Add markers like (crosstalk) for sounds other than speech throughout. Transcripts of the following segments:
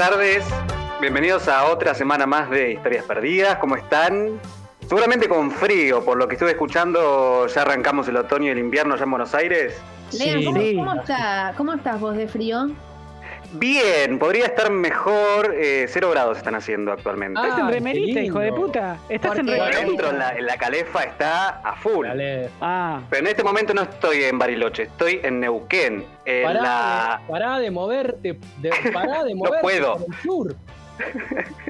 tardes. Bienvenidos a otra semana más de Historias Perdidas. ¿Cómo están? Seguramente con frío, por lo que estuve escuchando, ya arrancamos el otoño y el invierno ya en Buenos Aires. Lean, ¿cómo, cómo está, ¿cómo estás vos de frío? Bien, podría estar mejor. Eh, cero grados están haciendo actualmente. Estás en remerita, hijo de puta. Estás en remerita. dentro en la, en la calefa está a full. Dale. Ah, Pero en este momento no estoy en Bariloche, estoy en Neuquén. En Pará, la... de, pará de moverte, de, pará de (laughs) No moverte puedo. el sur. (laughs)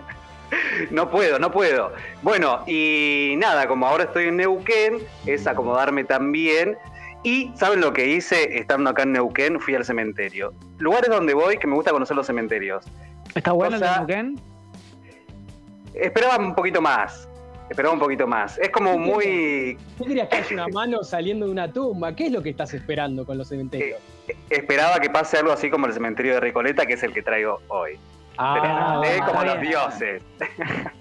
No puedo, no puedo. Bueno, y nada, como ahora estoy en Neuquén, es acomodarme también. Y ¿saben lo que hice estando acá en Neuquén? Fui al cementerio. Lugares donde voy que me gusta conocer los cementerios. ¿está bueno el O de sea- Neuquén? Esperaba un poquito más. Esperaba un poquito más. Es como muy. ¿Tú querías que haya una mano saliendo de una tumba? ¿Qué es lo que estás esperando con los cementerios? Esperaba que pase algo así como el cementerio de Recoleta, que es el que traigo hoy. Ah, ¿eh? como los dioses. (laughs)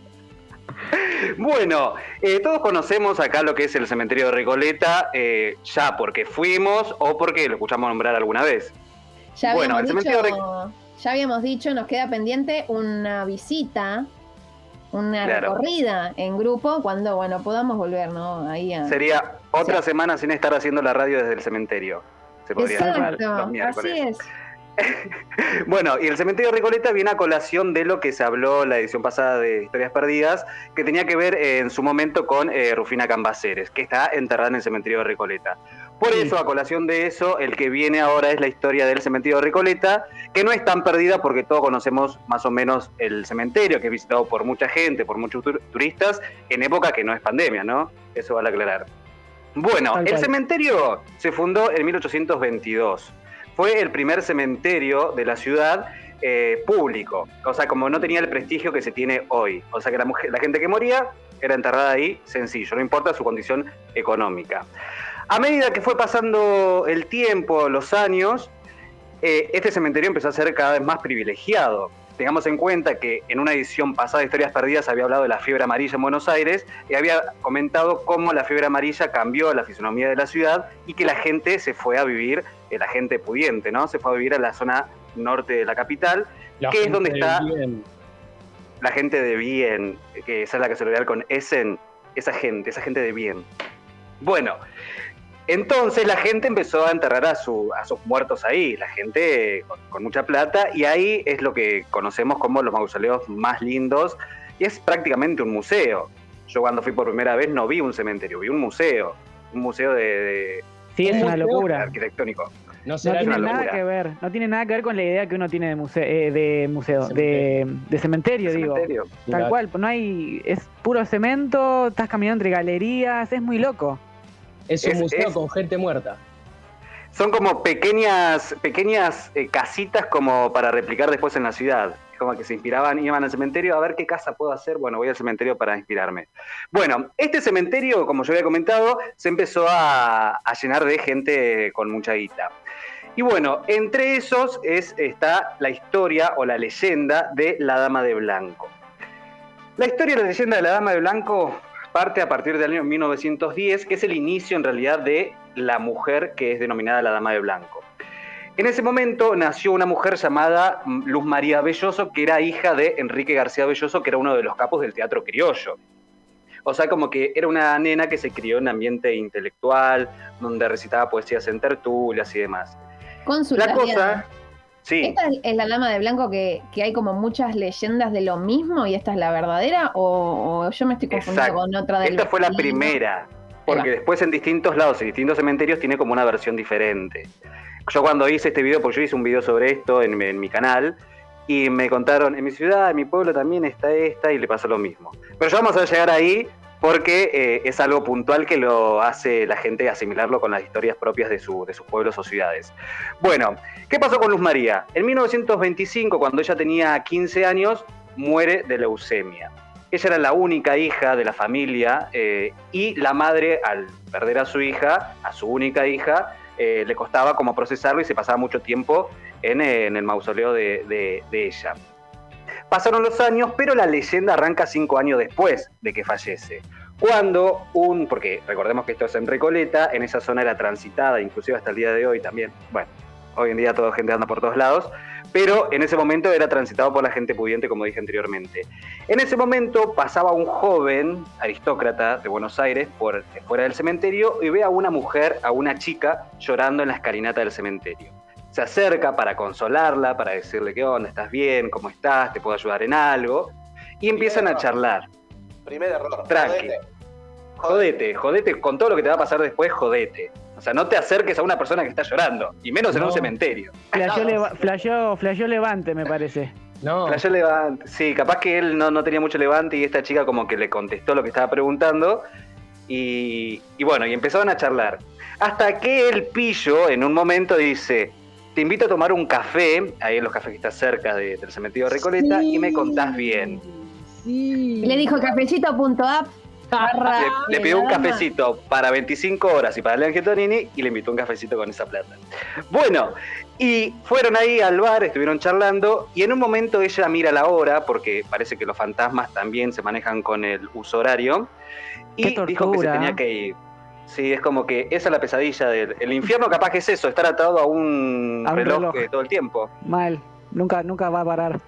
bueno, eh, todos conocemos acá lo que es el cementerio de Recoleta, eh, ya porque fuimos o porque lo escuchamos nombrar alguna vez. Ya Bueno, habíamos el dicho, cementerio ya habíamos dicho, nos queda pendiente una visita, una Claro. recorrida en grupo cuando, bueno, podamos volver, ¿no? Ahí a... Sería otra semana sin estar haciendo la radio desde el cementerio. Se podría los Exacto, miércoles. así es. (laughs) Bueno, y el cementerio de Recoleta viene a colación de lo que se habló la edición pasada de Historias Perdidas, que tenía que ver eh, en su momento con eh, Rufina Cambaceres, que está enterrada en el cementerio de Recoleta. Por Sí. eso, a colación de eso, el que viene ahora es la historia del cementerio de Recoleta, que no es tan perdida porque todos conocemos más o menos el cementerio, que es visitado por mucha gente, por muchos tur- turistas, en época que no es pandemia, ¿no? Eso vale aclarar. Bueno, el cementerio se fundó en 1822 fue el primer cementerio de la ciudad eh, público. O sea, como no tenía el prestigio que se tiene hoy. O sea, que la, gente que moría era enterrada ahí sencillo, no importa su condición económica. A medida que fue pasando el tiempo, los años, eh, este cementerio empezó a ser cada vez más privilegiado. Tengamos en cuenta que en una edición pasada de Historias Perdidas había hablado de la fiebre amarilla en Buenos Aires y había comentado cómo la fiebre amarilla cambió la fisonomía de la ciudad y que la gente se fue a vivir, eh, la gente pudiente, ¿no? Se fue a vivir a la zona norte de la capital, La ¿Qué es donde está? bien. la gente de bien, que esa es la que se lo con Essen, esa gente, esa gente de bien. Bueno, entonces la gente empezó a enterrar a, su- a sus muertos ahí, la gente con, con mucha plata, y ahí es lo que conocemos como los mausoleos más lindos, y es prácticamente un museo. Yo cuando fui por primera vez no vi un cementerio, vi un museo, un museo de, de- Sí, es ¿Cómo una locura. arquitectónico. No No será tiene una nada locura. que ver, no tiene nada que ver con la idea que uno tiene de museo, de, museo, de, de cementerio, digo. Cementerio. Tal Claro. cual, no hay, es puro cemento, estás caminando entre galerías, es muy loco. Es un Es- museo es- con gente muerta. Son como pequeñas, pequeñas eh, casitas como para replicar después en la ciudad. Como que se inspiraban, iban al cementerio a ver qué casa puedo hacer. Bueno, voy al cementerio para inspirarme. Bueno, este cementerio, como yo había comentado, se empezó a, a llenar de gente con mucha guita. Y bueno, entre esos es, está la historia o la leyenda de la Dama de Blanco. La historia y la leyenda de la Dama de Blanco parte a partir del año 1910, que es el inicio en realidad de la mujer que es denominada la Dama de Blanco. En ese momento nació una mujer llamada Luz María Belloso, que era hija de Enrique García Belloso, que era uno de los capos del teatro criollo. O sea, como que era una nena que se crió en ambiente intelectual, donde recitaba poesías en tertulias y demás. La cosa. Sí, ¿Esta es- la dama de blanco que, que hay como muchas leyendas de lo mismo y esta es la verdadera? ¿O, o yo me estoy confundiendo Exacto. con otra del esta fue la primera, porque después en distintos lados y distintos cementerios tiene como una versión diferente. Yo cuando hice este video, porque yo hice un video sobre esto en, en mi canal, y me contaron, en mi ciudad, en mi pueblo también está esta, y le pasó lo mismo. Pero ya vamos a llegar ahí porque eh, es algo puntual que lo hace la gente asimilarlo con las historias propias de, su- de sus pueblos o ciudades. Bueno, ¿qué pasó con Luz María? En 1925, cuando ella tenía 15 años, muere de leucemia. Ella era la única hija de la familia eh, y la madre, al perder a su hija, a su única hija, eh, le costaba como procesarlo y se pasaba mucho tiempo en, el mausoleo de ella. Pasaron los años, pero la leyenda arranca cinco años después de que fallece. Cuando un, porque recordemos que esto es en Recoleta, en esa zona era transitada, inclusive hasta el día de hoy también, bueno, hoy en día toda gente anda por todos lados, pero en ese momento era transitado por la gente pudiente, como dije anteriormente. En ese momento pasaba un joven aristócrata de Buenos Aires por fuera del cementerio y ve a una mujer, a una chica, llorando en la escalinata del cementerio. Se acerca para consolarla, para decirle qué onda, estás bien, cómo estás, te puedo ayudar en algo, y empiezan a charlar. Primer error. Tranqui. Jodete, jodete, con todo lo que te va a pasar después, jodete. O sea, no te acerques a una persona que está llorando, y menos en un cementerio. Flasheó, leva- flasheó- flasheó levante, me parece. No. Flasheó levante. Sí, capaz que él no, no tenía mucho levante y esta chica como que le contestó lo que estaba preguntando. Y, y bueno, y empezaron a charlar. Hasta que el pillo en un momento dice, te invito a tomar un café, ahí en los cafés que está cerca de- del cementerio de Recoleta, y me contás bien. Sí. Y le dijo cafecito.app. Le, le pidió un cafecito para 25 horas y para el Ángel Tonini y le invitó un cafecito con esa plata. Bueno, y fueron ahí al bar, estuvieron charlando y en un momento ella mira la hora, porque parece que los fantasmas también se manejan con el uso horario, y dijo que se tenía que ir. Sí, es como que esa es la pesadilla del el infierno, capaz que es eso, estar atado a un, A un reloj, reloj. todo el tiempo. Mal. Nunca, nunca va a parar.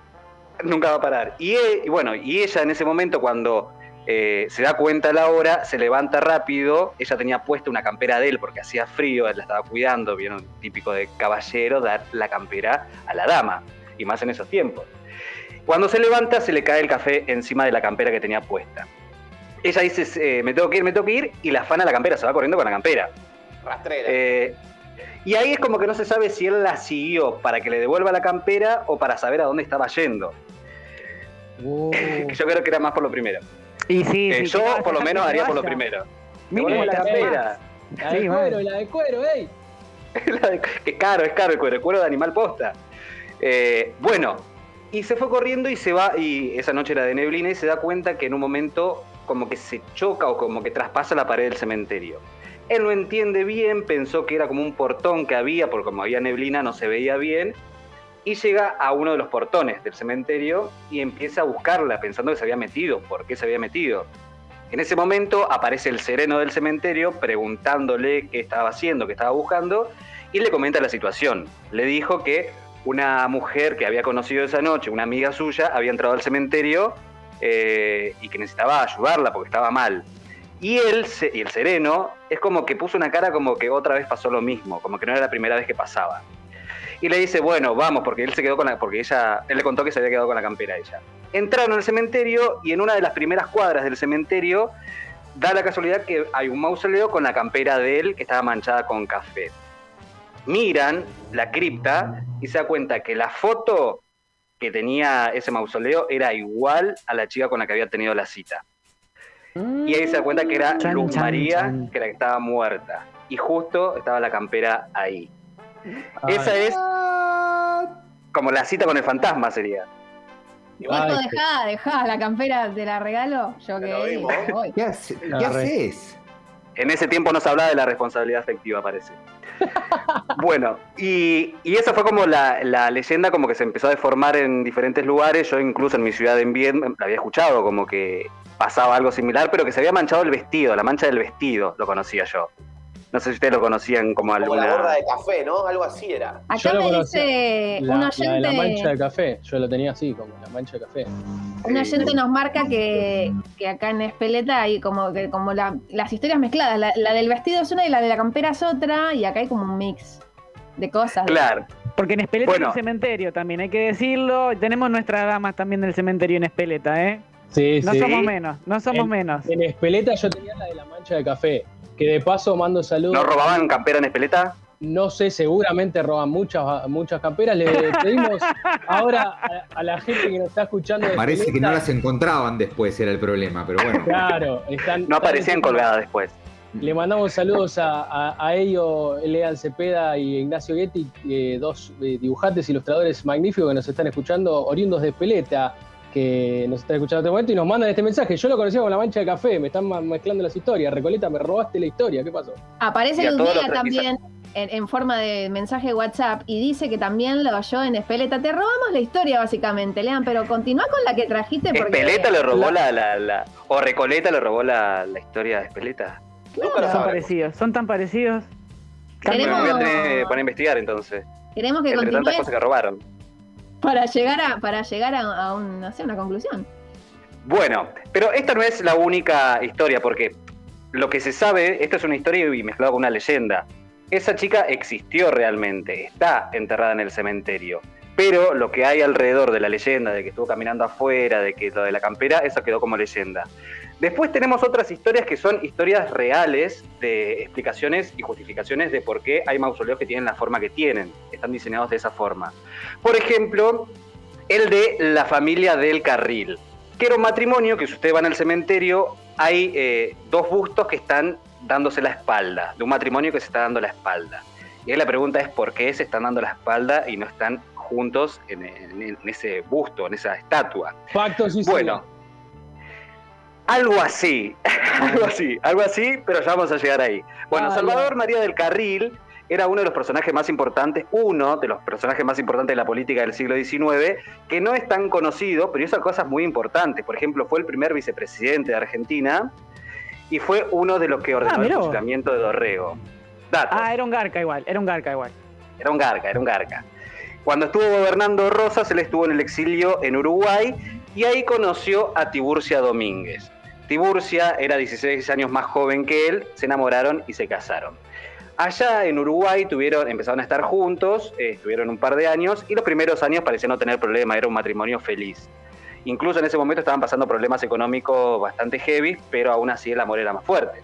Nunca va a parar. Y, e- y bueno, y ella en ese momento cuando eh, se da cuenta la hora, se levanta rápido, ella tenía puesta una campera de él porque hacía frío, él la estaba cuidando, vieron, típico de caballero, dar la campera a la dama, y más en esos tiempos. Cuando se levanta, se le cae el café encima de la campera que tenía puesta. Ella dice, eh, me tengo que ir, me tengo que ir, y la afana la campera, se va corriendo con la campera. Rastrera. Eh, y ahí es como que no se sabe si él la siguió para que le devuelva la campera o para saber a dónde estaba yendo. Uh, Que (laughs) yo creo que era más por lo primero. Y sí, Eh, sí, yo, te vas, por lo menos, haría por lo primero. Mínimo la campera. la de cuero, la de cuero, ey. (laughs) La de- que es caro, es caro el cuero, el cuero de animal posta. Eh, bueno, y se fue corriendo y se va, y esa noche era de neblina, y se da cuenta que en un momento como que se choca o como que traspasa la pared del cementerio. Él no entiende bien, pensó que era como un portón que había, porque como había neblina no se veía bien, y llega a uno de los portones del cementerio y empieza a buscarla, pensando que se había metido, por qué se había metido. En ese momento aparece el sereno del cementerio preguntándole qué estaba haciendo, qué estaba buscando, y le comenta la situación. Le dijo que una mujer que había conocido esa noche, una amiga suya, había entrado al cementerio eh, y que necesitaba ayudarla porque estaba mal. Y él, y el sereno, es como que puso una cara como que otra vez pasó lo mismo, como que no era la primera vez que pasaba. Y le dice, bueno, vamos, porque él se quedó con la, porque ella, él le contó que se había quedado con la campera ella. Entraron al cementerio y en una de las primeras cuadras del cementerio da la casualidad que hay un mausoleo con la campera de él que estaba manchada con café. Miran la cripta y se da cuenta que la foto que tenía ese mausoleo era igual a la chica con la que había tenido la cita. Y ahí se da cuenta que era Chan, Luz chan, María, chan. que era la que estaba muerta. Y justo estaba la campera ahí. Esa es como la cita con el fantasma sería. Ay, dejá, dejá la campera, te la regalo. Yo que. ¿Qué, ¿qué haces? En ese tiempo no se hablaba de la responsabilidad afectiva, parece. Bueno, y, y esa fue como la, leyenda como que se empezó a deformar en diferentes lugares. Yo incluso en mi ciudad en Bien la había escuchado como que pasaba algo similar, pero que se había manchado el vestido, la mancha del vestido, lo conocía yo. No sé si ustedes lo conocían como Como alguna... la borra de café, ¿no? Algo así era. Acá Yo lo me dice La, un la de la mancha oyente, de café. Yo lo tenía así, como la mancha de café. un oyente nos marca que, que acá en Espeleta hay como que como la- las historias mezcladas. La, la del vestido es una y la de la campera es otra, y acá hay como un mix de cosas. Claro, Porque en Espeleta Bueno. hay un cementerio también, hay que decirlo. Tenemos nuestras damas también del cementerio en Espeleta, ¿eh? Sí, No sí. somos menos, no somos En- menos. En Espeleta yo tenía la de la mancha de café. Que de paso mando saludos. ¿no robaban campera en Espeleta? No sé, seguramente roban muchas, muchas camperas. Le pedimos (laughs) ahora a, a la gente que nos está escuchando. de Parece que no las encontraban después, era el problema, pero bueno. Claro, están. No aparecían colgadas después. Le mandamos saludos a, a, a ellos, Lean Cepeda y Ignacio Getty, eh, dos eh, dibujantes, ilustradores magníficos que nos están escuchando, oriundos de Espeleta, que nos están escuchando en este momento y nos mandan este mensaje. Yo lo conocía con la mancha de café, me están mezclando las historias. Recoleta, me robaste la historia, ¿qué pasó? Aparece Y a todos Ludmila los también en, en forma de mensaje de WhatsApp y dice que también lo oyó en Espeleta. Te robamos la historia, básicamente, Lean, pero continúa con la que trajiste porque. ¿Espeleta le robó la, la, la- o Recoleta le robó la, la historia de Espeleta? Nunca lo Son sabremos. parecidos, son tan parecidos. Bueno, me voy a tener investigar entonces. Queremos que Entre tantas cosas que robaron. Para llegar a, para llegar a, a un- una conclusión. Bueno, pero esta no es la única historia, porque lo que se sabe, esto es una historia y mezclado con una leyenda. Esa chica existió realmente, está enterrada en el cementerio. Pero lo que hay alrededor de la leyenda, de que estuvo caminando afuera, de que lo de la campera, eso quedó como leyenda. Después tenemos otras historias que son historias reales de explicaciones y justificaciones de por qué hay mausoleos que tienen la forma que tienen, están diseñados de esa forma. Por ejemplo, el de la familia del Carril, que era un matrimonio que si ustedes van al cementerio hay eh, dos bustos que están dándose la espalda, de un matrimonio que se está dando la espalda. Y ahí la pregunta es por qué se están dando la espalda y no están juntos en, en- en ese busto, en esa estatua. Pacto sí Bueno, algo así, (laughs) algo así, algo así, pero ya vamos a llegar ahí. Bueno, Ah, Salvador. María del Carril era uno de los personajes más importantes, uno de los personajes más importantes de la política del siglo XIX, que no es tan conocido, pero hizo cosas muy importantes. Por ejemplo, fue el primer vicepresidente de Argentina y fue uno de los que ordenó Ah, el mirá vos. fusilamiento de Dorrego. Datos. Ah, era un garca igual, era un garca igual. Era un garca, era un garca. Cuando estuvo gobernando Rosas, él estuvo en el exilio en Uruguay y ahí conoció a Tiburcia Domínguez. Tiburcia era 16 años más joven que él, se enamoraron y se casaron. Allá en Uruguay tuvieron, empezaron a estar juntos, eh, estuvieron un par de años y los primeros años parecían no tener problema, era un matrimonio feliz. Incluso en ese momento estaban pasando problemas económicos bastante heavy, pero aún así el amor era más fuerte.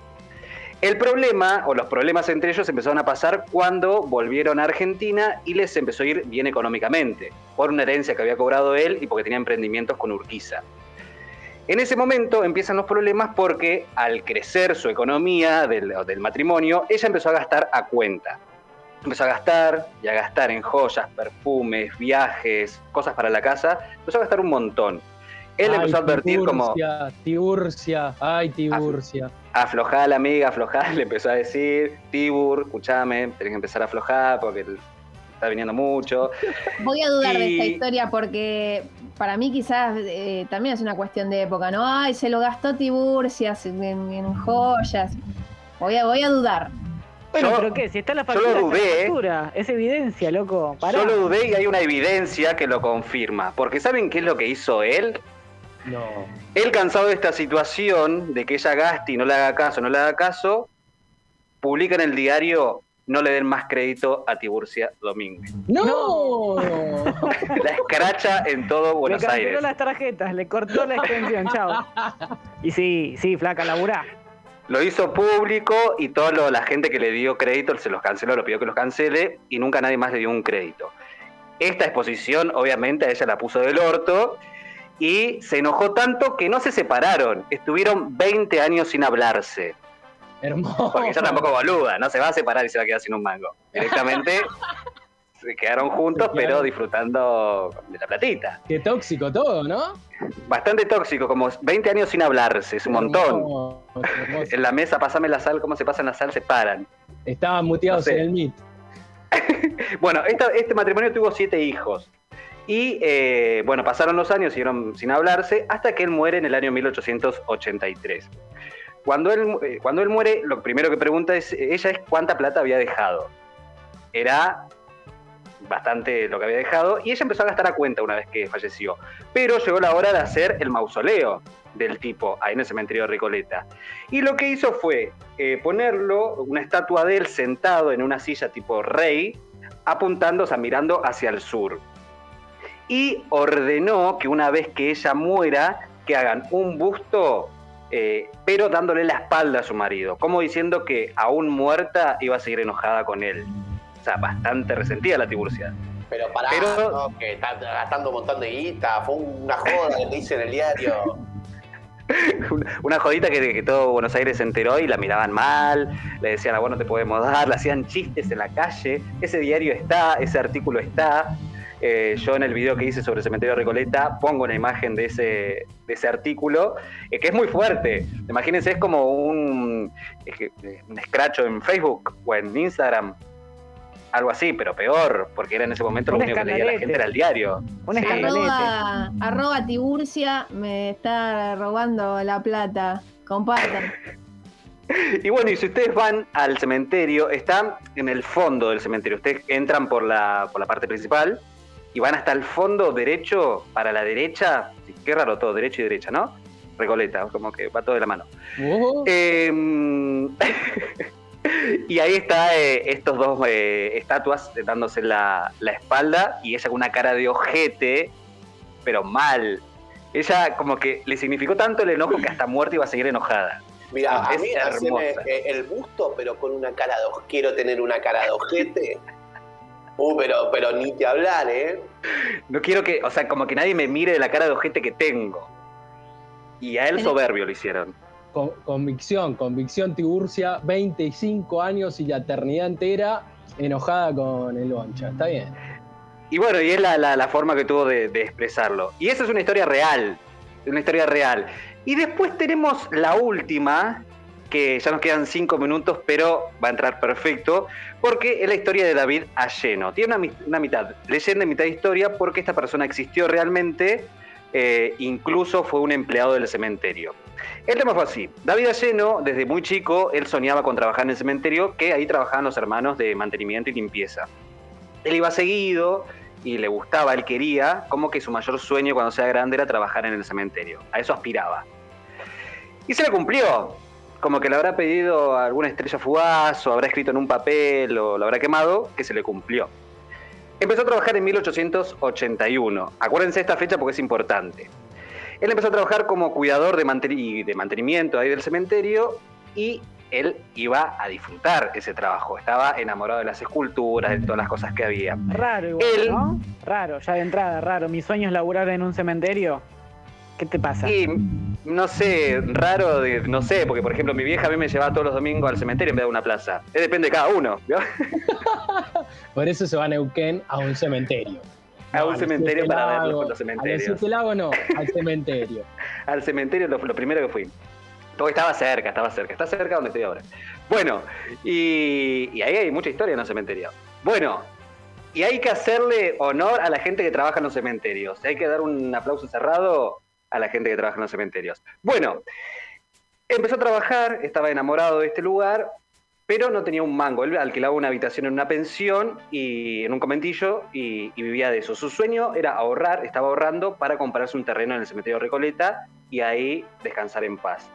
El problema, o los problemas entre ellos, empezaron a pasar cuando volvieron a Argentina y les empezó a ir bien económicamente, por una herencia que había cobrado él y porque tenía emprendimientos con Urquiza. En ese momento empiezan los problemas porque al crecer su economía del, del matrimonio, ella empezó a gastar a cuenta. Empezó a gastar y a gastar en joyas, perfumes, viajes, cosas para la casa. Empezó a gastar un montón. Él Ay, empezó a advertir como, Tiburcia, Tiburcia, ay, Tiburcia. aflojá la amiga, aflojá, (laughs) le empezó a decir, Tibur, escúchame, tenés que empezar a aflojar porque está viniendo mucho. (laughs) Voy a dudar de esta historia porque para mí quizás eh, también es una cuestión de época, ¿no? Ay, se lo gastó Tiburcias en, en joyas. Voy a, voy a dudar. Bueno, Yo- pero qué, si está la yo lo factura, está la dudé, factura. Es evidencia, loco. Pará. Yo lo dudé y hay una evidencia que lo confirma. Porque ¿saben qué es lo que hizo él? No. Él cansado de esta situación, de que ella gaste y no le haga caso, no le haga caso, publica en el diario, no le den más crédito a Tiburcia Domínguez. ¡No! (laughs) La escracha en todo le Buenos canceló Aires. las tarjetas, le cortó la extensión, chao. Y sí, sí, flaca, laburá. Lo hizo público y toda la gente que le dio crédito se los canceló, lo pidió que los cancele y nunca nadie más le dio un crédito. Esta exposición obviamente a ella la puso del orto y se enojó tanto que no se separaron. Estuvieron 20 años sin hablarse. Hermoso. Porque ella tampoco boluda, no se va a separar y se va a quedar sin un mango. Directamente (laughs) se quedaron juntos Se pero disfrutando de la platita. Qué tóxico todo, ¿no? Bastante tóxico, como 20 años sin hablarse, es un montón. Hermoso, hermoso. En la mesa, pasame la sal, cómo se pasan la sal, se paran. Estaban muteados No sé. en el Meet. (laughs) Bueno, esta- este matrimonio tuvo siete hijos. Y eh, bueno, pasaron los años, siguieron sin hablarse, hasta que él muere en el año 1883. Cuando él, eh, cuando él muere, lo primero que pregunta es, ella es cuánta plata había dejado. Era bastante lo que había dejado, y ella empezó a gastar a cuenta una vez que falleció. Pero llegó la hora de hacer el mausoleo del tipo ahí en el cementerio de Recoleta. Y lo que hizo fue eh, ponerlo, una estatua de él sentado en una silla tipo rey, apuntando, o sea, mirando hacia el sur. Y ordenó que una vez que ella muera, que hagan un busto, eh, pero dándole la espalda a su marido, como diciendo que aún muerta iba a seguir enojada con él. O sea, bastante resentida la Tiburcia. Pero pará, Pero- ¿no? que está gastando un montón de guita, fue una joda que dice en el diario. (laughs) Una- jodita que, que todo Buenos Aires se enteró y la miraban mal, le decían, a vos no te podemos dar, le hacían chistes en la calle. Ese diario está, ese artículo está. Eh, yo en el video que hice sobre el cementerio de Recoleta pongo una imagen de ese, de ese artículo, eh, que es muy fuerte. Imagínense, es como un, es que, eh, un escracho en Facebook o en Instagram. Algo así, pero peor, porque era en ese momento lo único que leía la gente era el diario. Un Sí. escandalete. Arroba, arroba Tiburcia me está robando la plata. Compartan. (laughs) Y bueno, y si ustedes van al cementerio, está en el fondo del cementerio. Ustedes entran por la, por la parte principal y van hasta el fondo derecho, para la derecha, qué raro todo, derecho y derecha, ¿no? Recoleta, como que va todo de la mano. Oh, Eh, (laughs) y ahí está eh, estos dos eh, estatuas dándose la, la espalda y ella con una cara de ojete, pero mal. Ella como que le significó tanto el enojo que hasta muerta iba a seguir enojada. Mira, a Es mí haceme hermosa. eh, el busto, pero con una cara de quiero tener una cara de ojete. Uh, pero, pero ni te hablar, ¿eh? No quiero que, o sea, como que nadie me mire de la cara de ojete que tengo. Y a él soberbio lo hicieron. con- convicción, convicción Tiburcia, 25 años y la eternidad entera enojada con el Boncha. Está bien. Y bueno, y es la, la- la forma que tuvo de, de expresarlo. Y esa es una historia real. Una historia real. Y después tenemos la última, que ya nos quedan cinco minutos, pero va a entrar perfecto, porque es la historia de David Alleno. Tiene una, una mitad leyenda y mitad historia, porque esta persona existió realmente, eh, incluso fue un empleado del cementerio. El tema fue así. David Alleno, desde muy chico, él soñaba con trabajar en el cementerio, que ahí trabajaban los hermanos de mantenimiento y limpieza. Él iba seguido y le gustaba, él quería, como que su mayor sueño cuando sea grande era trabajar en el cementerio. A eso aspiraba. Y se le cumplió. Como que le habrá pedido a alguna estrella fugaz o habrá escrito en un papel o lo habrá quemado, que se le cumplió. Empezó a trabajar en 1881. Acuérdense de esta fecha porque es importante. Él empezó a trabajar como cuidador de, manten- y de mantenimiento ahí del cementerio y él iba a disfrutar ese trabajo. Estaba enamorado de las esculturas, de todas las cosas que había. Raro igual, Él- ¿no? Raro, ya de entrada, raro. Mi sueño es laburar en un cementerio. ¿Qué te pasa? Y no sé, raro, de- no sé, porque por ejemplo mi vieja a mí me llevaba todos los domingos al cementerio en vez de a una plaza. Eh, depende de cada uno, ¿vio? (laughs) Por eso se va a Neuquén a un cementerio. A un cementerio para ver los- los cementerios. Siete Lagos no, al cementerio. (laughs) Al cementerio lo, lo primero que fui. Porque estaba cerca, estaba cerca, está cerca donde estoy ahora. Bueno, y, y ahí hay mucha historia en los cementerios. Bueno, y hay que hacerle honor a la gente que trabaja en los cementerios. Hay que dar un aplauso cerrado a la gente que trabaja en los cementerios. Bueno, empezó a trabajar, estaba enamorado de este lugar, pero no tenía un mango. Él alquilaba una habitación en una pensión y en un conventillo y, y vivía de eso. Su sueño era ahorrar, estaba ahorrando para comprarse un terreno en el cementerio Recoleta y ahí descansar en paz.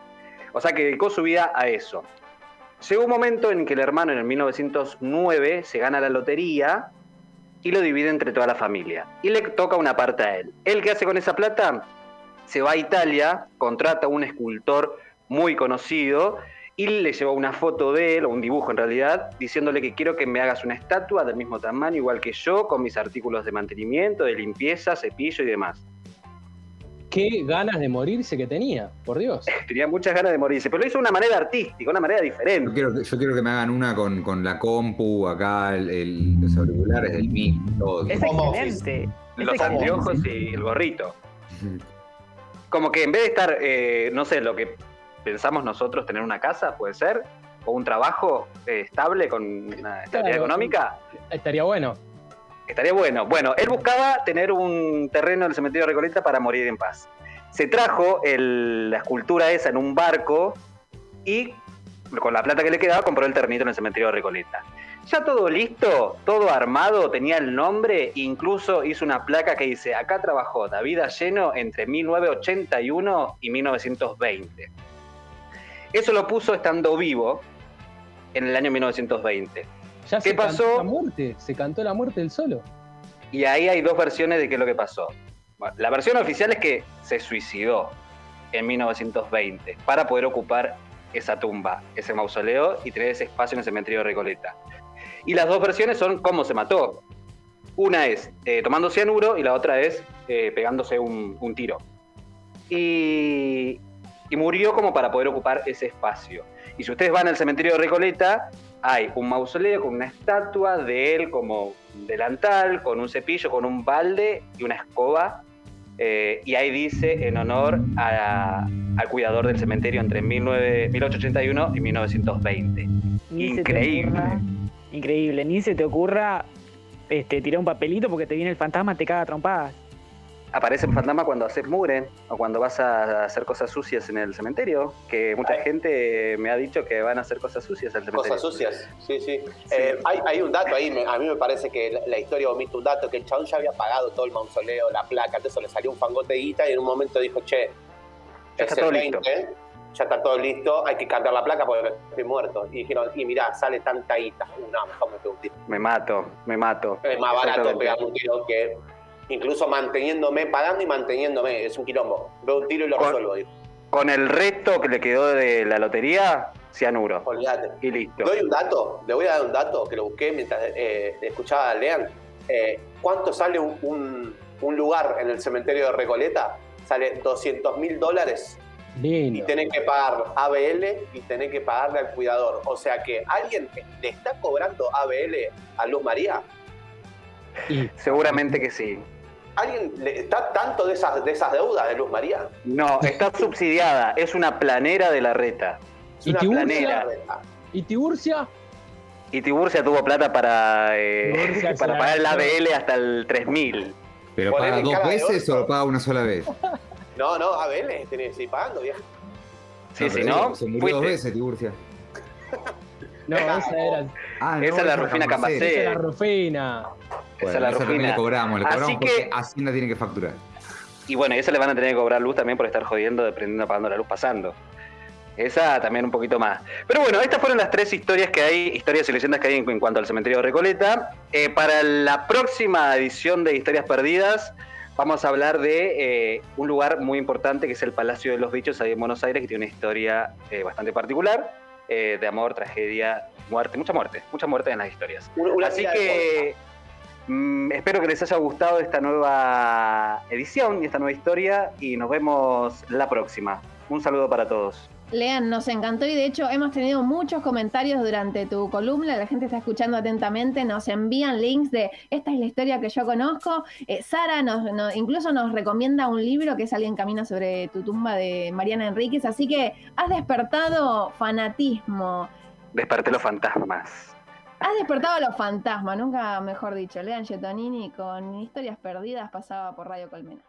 O sea que dedicó su vida a eso. Llegó un momento en que el hermano en el 1909 se gana la lotería y lo divide entre toda la familia. Y le toca una parte a él. ¿Él qué hace con esa plata? Se va a Italia, contrata a un escultor muy conocido y le lleva una foto de él, o un dibujo en realidad, diciéndole que quiero que me hagas una estatua del mismo tamaño, igual que yo, con mis artículos de mantenimiento, de limpieza, cepillo y demás. Qué ganas de morirse que tenía, por Dios. (laughs) Tenía muchas ganas de morirse, pero lo hizo de una manera artística, una manera Yo diferente. quiero, yo quiero que me hagan una con, con la compu, acá, el, el- los auriculares del MIT, todo. Es excelente. Es Los excelente. anteojos y el gorrito. (laughs) Como que en vez de estar, eh, no sé, lo que pensamos nosotros, tener una casa, puede ser, o un trabajo eh, estable con una estabilidad Claro. económica, Estaría bueno. estaría bueno. Bueno, él buscaba tener un terreno en el cementerio de Recoleta para morir en paz. Se trajo el- la escultura esa en un barco y con la plata que le quedaba compró el terrenito en el cementerio de Recoleta. Ya todo listo, todo armado, tenía el nombre, incluso hizo una placa que dice, acá trabajó David Alleno entre 1981 y 1920. Eso lo puso estando vivo en el año 1920. Ya ¿Qué se pasó? cantó la muerte, se cantó la muerte del solo. Y ahí hay dos versiones de qué es lo que pasó. Bueno, la versión oficial es que se suicidó en 1920 para poder ocupar esa tumba, ese mausoleo y tener ese espacio en el cementerio de Recoleta. Y las dos versiones son cómo se mató. Una es eh, tomando cianuro y la otra es eh, pegándose un, tiro. Y, y murió como para poder ocupar ese espacio. Y si ustedes van al cementerio de Recoleta, hay un mausoleo con una estatua de él como delantal, con un cepillo, con un balde y una escoba. Eh, y ahí dice en honor a- al cuidador del cementerio entre 19 1881 y 1920. Ni Increíble. ocurra- increíble. Ni se te ocurra este, tirar un papelito porque te viene el fantasma, te caga a trompadas. aparecen fantasmas cuando haces mure o cuando vas a hacer cosas sucias en el cementerio. Que mucha Ay. gente me ha dicho que van a hacer cosas sucias al cementerio. Cosas sucias, sí, sí. Eh, hay, hay un dato ahí, me- a mí me parece que la, la historia omite un dato, que el chabón ya había pagado todo el mausoleo, la placa, eso le salió un fangote de guita y en un momento dijo, che, Ya es está el todo 20, listo. ya está todo listo, hay que cambiar la placa porque estoy muerto. Y dijeron, y mirá, sale tanta guita. Uh, no, me. Me mato, me mato. Es más barato pegar un tiro que incluso manteniéndome, pagando y manteniéndome, es un quilombo. Veo un tiro y lo Con- resuelvo. digo. Con el resto que le quedó de la lotería, cianuro. Olvídate. Y listo. Doy un dato, le voy a dar un dato que lo busqué mientras eh, escuchaba a Lean. Eh, ¿Cuánto sale un, un- un lugar en el cementerio de Recoleta? Sale 200 mil dólares y Lindo. tenés que pagar ABL y tenés que pagarle al cuidador. O sea que alguien le está cobrando ABL a Luz María. Y Seguramente que sí. ¿Alguien le está tanto de esas, de esas deudas de Luz María? No, está subsidiada. Es una planera de la reta. Es ¿Y una Tiburcia? planera. ¿Y Tiburcia? Y Tiburcia tuvo plata para, eh, (laughs) para la pagar el. ABL hasta el 3000. ¿Pero paga dos veces o lo paga una sola vez? No, no, ABL tenés que seguir pagando, vieja. Sí, No, sí, ¿no? Se murió dos veces, Tiburcia. No, esa era, Ah, Esa es la Rufina. Cambacero. esa era Rufina. Esa es la esa también Rufina. le cobramos, le Así cobramos que- porque Hacienda tiene que facturar. Y bueno, eso le van a tener que cobrar luz también por estar jodiendo, dependiendo pagando la luz pasando. Esa también un poquito más. Pero bueno, estas fueron las tres historias que hay, historias y leyendas que hay en, en cuanto al cementerio de Recoleta. Eh, para la próxima edición de Historias Perdidas, vamos a hablar de eh, un lugar muy importante que es el Palacio de los Bichos ahí en Buenos Aires, que tiene una historia eh, bastante particular, eh, de amor, tragedia, muerte, mucha muerte, mucha muerte en las historias. Una- una Así que mm, espero que les haya gustado esta nueva edición y esta nueva historia y nos vemos la próxima. Un saludo para todos. Lean, nos encantó y de hecho hemos tenido muchos comentarios durante tu columna, la gente está escuchando atentamente, nos envían links de esta es la historia que yo conozco. Eh, Sara nos, nos- incluso nos recomienda un libro que es Alguien camina sobre tu tumba de Mariana Enríquez, así que has despertado fanatismo, Desperté los fantasmas. Has despertado los fantasmas, nunca mejor dicho. Lean Getonini con historias perdidas pasaba por Radio Colmena.